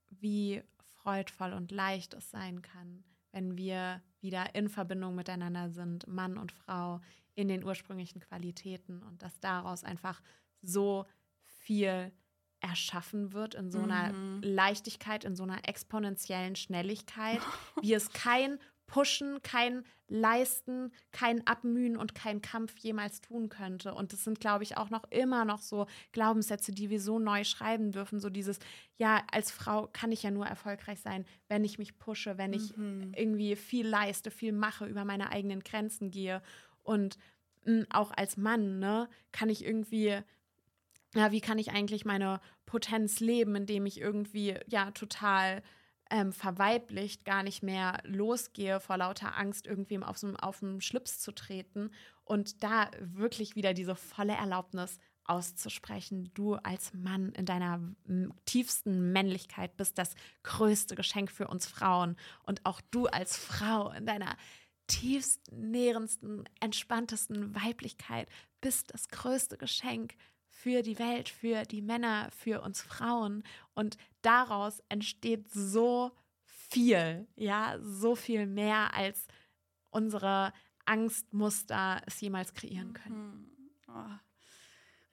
wie freudvoll und leicht es sein kann, wenn wir wieder in Verbindung miteinander sind, Mann und Frau, in den ursprünglichen Qualitäten und dass daraus einfach so viel erschaffen wird in so einer mhm. Leichtigkeit, in so einer exponentiellen Schnelligkeit, wie es kein Pushen, kein Leisten, kein Abmühen und kein Kampf jemals tun könnte. Und das sind, glaube ich, auch noch immer noch so Glaubenssätze, die wir so neu schreiben dürfen. So dieses, ja, als Frau kann ich ja nur erfolgreich sein, wenn ich mich pushe, wenn ich mhm. irgendwie viel leiste, viel mache, über meine eigenen Grenzen gehe. Und mh, hm, auch als Mann, ne, kann ich irgendwie ja, wie kann ich eigentlich meine Potenz leben, indem ich irgendwie ja total ähm, verweiblicht, gar nicht mehr losgehe vor lauter Angst, irgendwem auf, den Schlips zu treten und da wirklich wieder diese volle Erlaubnis auszusprechen. Du als Mann in deiner tiefsten Männlichkeit bist das größte Geschenk für uns Frauen und auch du als Frau in deiner tiefsten, nährendsten, entspanntesten Weiblichkeit bist das größte Geschenk für die Welt, für die Männer, für uns Frauen. Und daraus entsteht so viel, ja, so viel mehr, als unsere Angstmuster es jemals kreieren können. Mhm. Oh,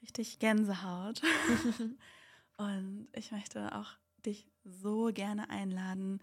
richtig Gänsehaut. Und ich möchte auch dich so gerne einladen,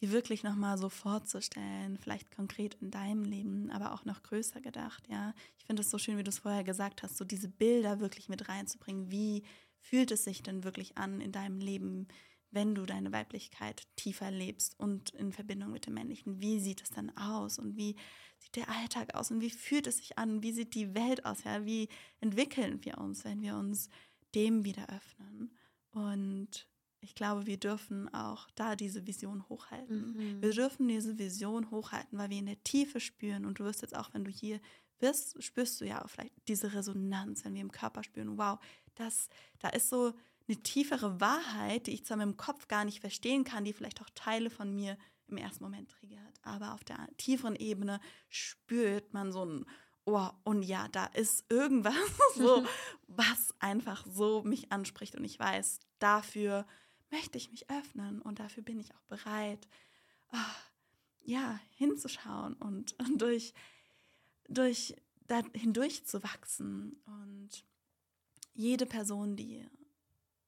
die wirklich nochmal so vorzustellen, vielleicht konkret in deinem Leben, aber auch noch größer gedacht, ja. Ich finde es so schön, wie du es vorher gesagt hast, so diese Bilder wirklich mit reinzubringen. Wie fühlt es sich denn wirklich an in deinem Leben, wenn du deine Weiblichkeit tiefer lebst und in Verbindung mit dem Männlichen? Wie sieht es dann aus und wie sieht der Alltag aus und wie fühlt es sich an? Wie sieht die Welt aus? Ja, wie entwickeln wir uns, wenn wir uns dem wieder öffnen? Und ich glaube, wir dürfen auch da diese Vision hochhalten. Mhm. Wir dürfen diese Vision hochhalten, weil wir in der Tiefe spüren. Und du wirst jetzt auch, wenn du hier bist, spürst du ja auch vielleicht diese Resonanz, wenn wir im Körper spüren, wow, das, da ist so eine tiefere Wahrheit, die ich zwar mit dem Kopf gar nicht verstehen kann, die vielleicht auch Teile von mir im ersten Moment triggert. Aber auf der tieferen Ebene spürt man so ein, oh, und ja, da ist irgendwas so, was einfach so mich anspricht. Und ich weiß, dafür möchte ich mich öffnen und dafür bin ich auch bereit, oh, ja, hinzuschauen und, und durch, durch da hindurch zu wachsen. Und jede Person, die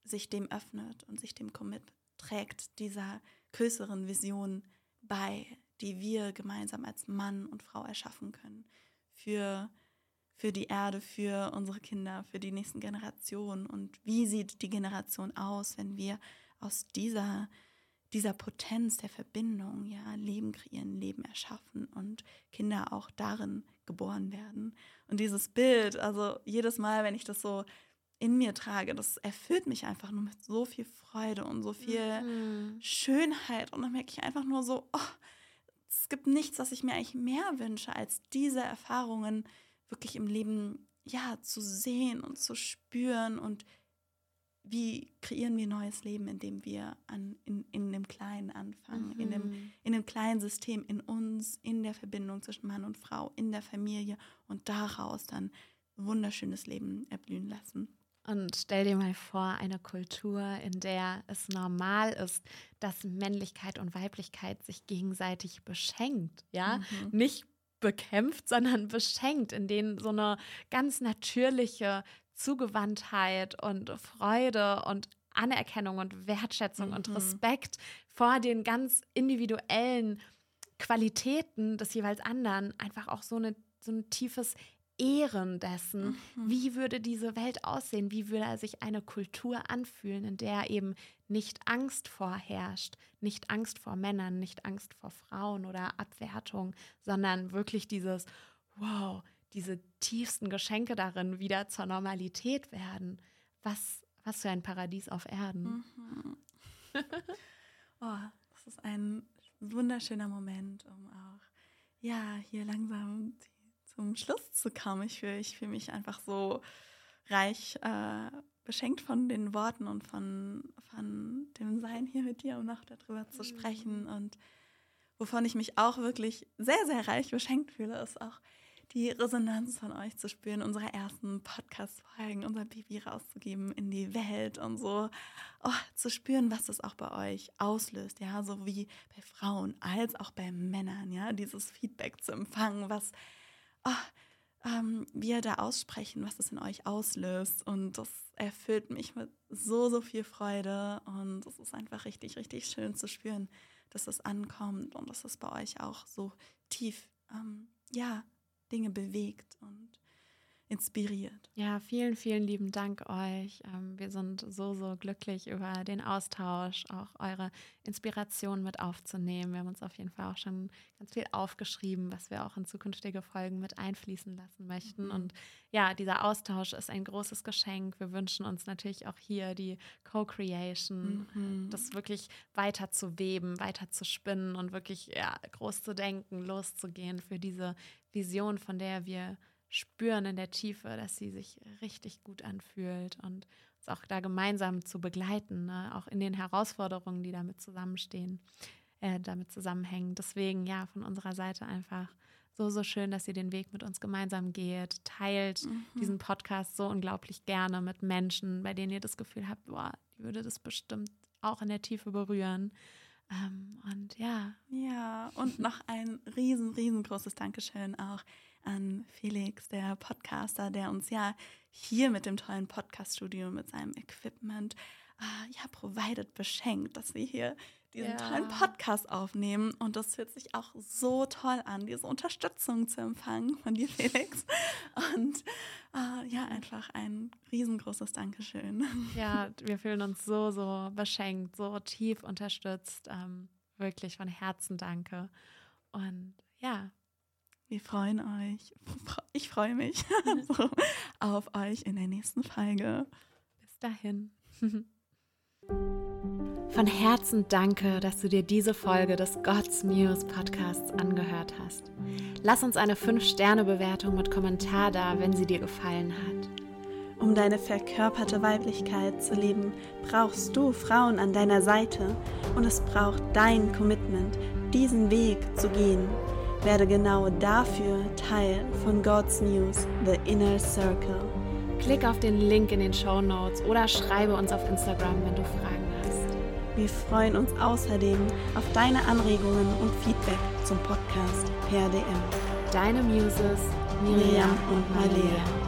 sich dem öffnet und sich dem Commit, trägt dieser größeren Vision bei, die wir gemeinsam als Mann und Frau erschaffen können. Für, für die Erde, für unsere Kinder, für die nächsten Generationen. Und wie sieht die Generation aus, wenn wir aus dieser, dieser Potenz der Verbindung, ja, Leben kreieren, Leben erschaffen und Kinder auch darin geboren werden. Und dieses Bild, also jedes Mal, wenn ich das so in mir trage, das erfüllt mich einfach nur mit so viel Freude und so viel mhm. Schönheit. Und dann merke ich einfach nur so, oh, es gibt nichts, was ich mir eigentlich mehr wünsche, als diese Erfahrungen wirklich im Leben ja zu sehen und zu spüren und wie kreieren wir neues Leben, indem wir an, in, in dem Kleinen anfangen, mhm. in, dem, mhm. in dem kleinen System, in uns, in der Verbindung zwischen Mann und Frau, in der Familie und daraus dann ein wunderschönes Leben erblühen lassen. Und stell dir mal vor, eine Kultur, in der es normal ist, dass Männlichkeit und Weiblichkeit sich gegenseitig beschenkt, ja, mhm. nicht bekämpft, sondern beschenkt, in denen so eine ganz natürliche Zugewandtheit und Freude und Anerkennung und Wertschätzung mhm. und Respekt vor den ganz individuellen Qualitäten des jeweils anderen einfach auch so, eine, so ein tiefes Ehren dessen, mhm. wie würde diese Welt aussehen, wie würde sich eine Kultur anfühlen, in der eben nicht Angst vorherrscht, nicht Angst vor Männern, nicht Angst vor Frauen oder Abwertung, sondern wirklich dieses, wow, diese tiefsten Geschenke darin wieder zur Normalität werden. Was, was für ein Paradies auf Erden. Mhm. oh, das ist ein wunderschöner Moment, um auch ja hier langsam zum Schluss zu kommen. Ich fühle ich fühl mich einfach so reich äh, beschenkt von den Worten und von, von dem Sein hier mit dir, um noch darüber zu sprechen. Mhm. Und wovon ich mich auch wirklich sehr, sehr reich beschenkt fühle, ist auch die Resonanz von euch zu spüren, unsere ersten Podcast-Folgen, unser Baby rauszugeben in die Welt und so oh, zu spüren, was das auch bei euch auslöst, ja, so wie bei Frauen als auch bei Männern, ja, dieses Feedback zu empfangen, was oh, ähm, wir da aussprechen, was das in euch auslöst. Und das erfüllt mich mit so, so viel Freude. Und es ist einfach richtig, richtig schön zu spüren, dass das ankommt und dass das bei euch auch so tief, ähm, ja, Dinge bewegt und inspiriert. Ja, vielen, vielen lieben Dank euch. Ähm, wir sind so, so glücklich über den Austausch, auch eure Inspiration mit aufzunehmen. Wir haben uns auf jeden Fall auch schon ganz viel aufgeschrieben, was wir auch in zukünftige Folgen mit einfließen lassen möchten. Mhm. Und ja, dieser Austausch ist ein großes Geschenk. Wir wünschen uns natürlich auch hier die Co-Creation, mhm. das wirklich weiter zu weben, weiter zu spinnen und wirklich ja, groß zu denken, loszugehen für diese Vision, von der wir spüren in der Tiefe, dass sie sich richtig gut anfühlt und uns auch da gemeinsam zu begleiten, ne? auch in den Herausforderungen, die damit zusammenstehen, äh, damit zusammenhängen. Deswegen ja, von unserer Seite einfach so, so schön, dass ihr den Weg mit uns gemeinsam geht. Teilt mhm. diesen Podcast so unglaublich gerne mit Menschen, bei denen ihr das Gefühl habt, boah, die würde das bestimmt auch in der Tiefe berühren. Ähm, und ja. Ja, und noch ein riesen, riesengroßes Dankeschön auch an Felix, der Podcaster, der uns ja hier mit dem tollen Podcaststudio, mit seinem Equipment, äh, ja, provided, beschenkt, dass wir hier diesen ja. tollen Podcast aufnehmen. Und das fühlt sich auch so toll an, diese Unterstützung zu empfangen von dir, Felix. Und äh, ja, einfach ein riesengroßes Dankeschön. Ja, wir fühlen uns so, so beschenkt, so tief unterstützt. Ähm, wirklich von Herzen danke. Und ja. Wir freuen euch. Ich freue mich so, auf euch in der nächsten Folge. Bis dahin. Von Herzen danke, dass du dir diese Folge des God's Muse Podcasts angehört hast. Lass uns eine 5-Sterne-Bewertung mit Kommentar da, wenn sie dir gefallen hat. Um deine verkörperte Weiblichkeit zu leben, brauchst du Frauen an deiner Seite und es braucht dein Commitment, diesen Weg zu gehen. Werde genau dafür Teil von God's News, The Inner Circle. Klick auf den Link in den Show Notes oder schreibe uns auf Instagram, wenn du Fragen wir freuen uns außerdem auf deine Anregungen und Feedback zum Podcast per DM. Deine Muses Miriam und Malia.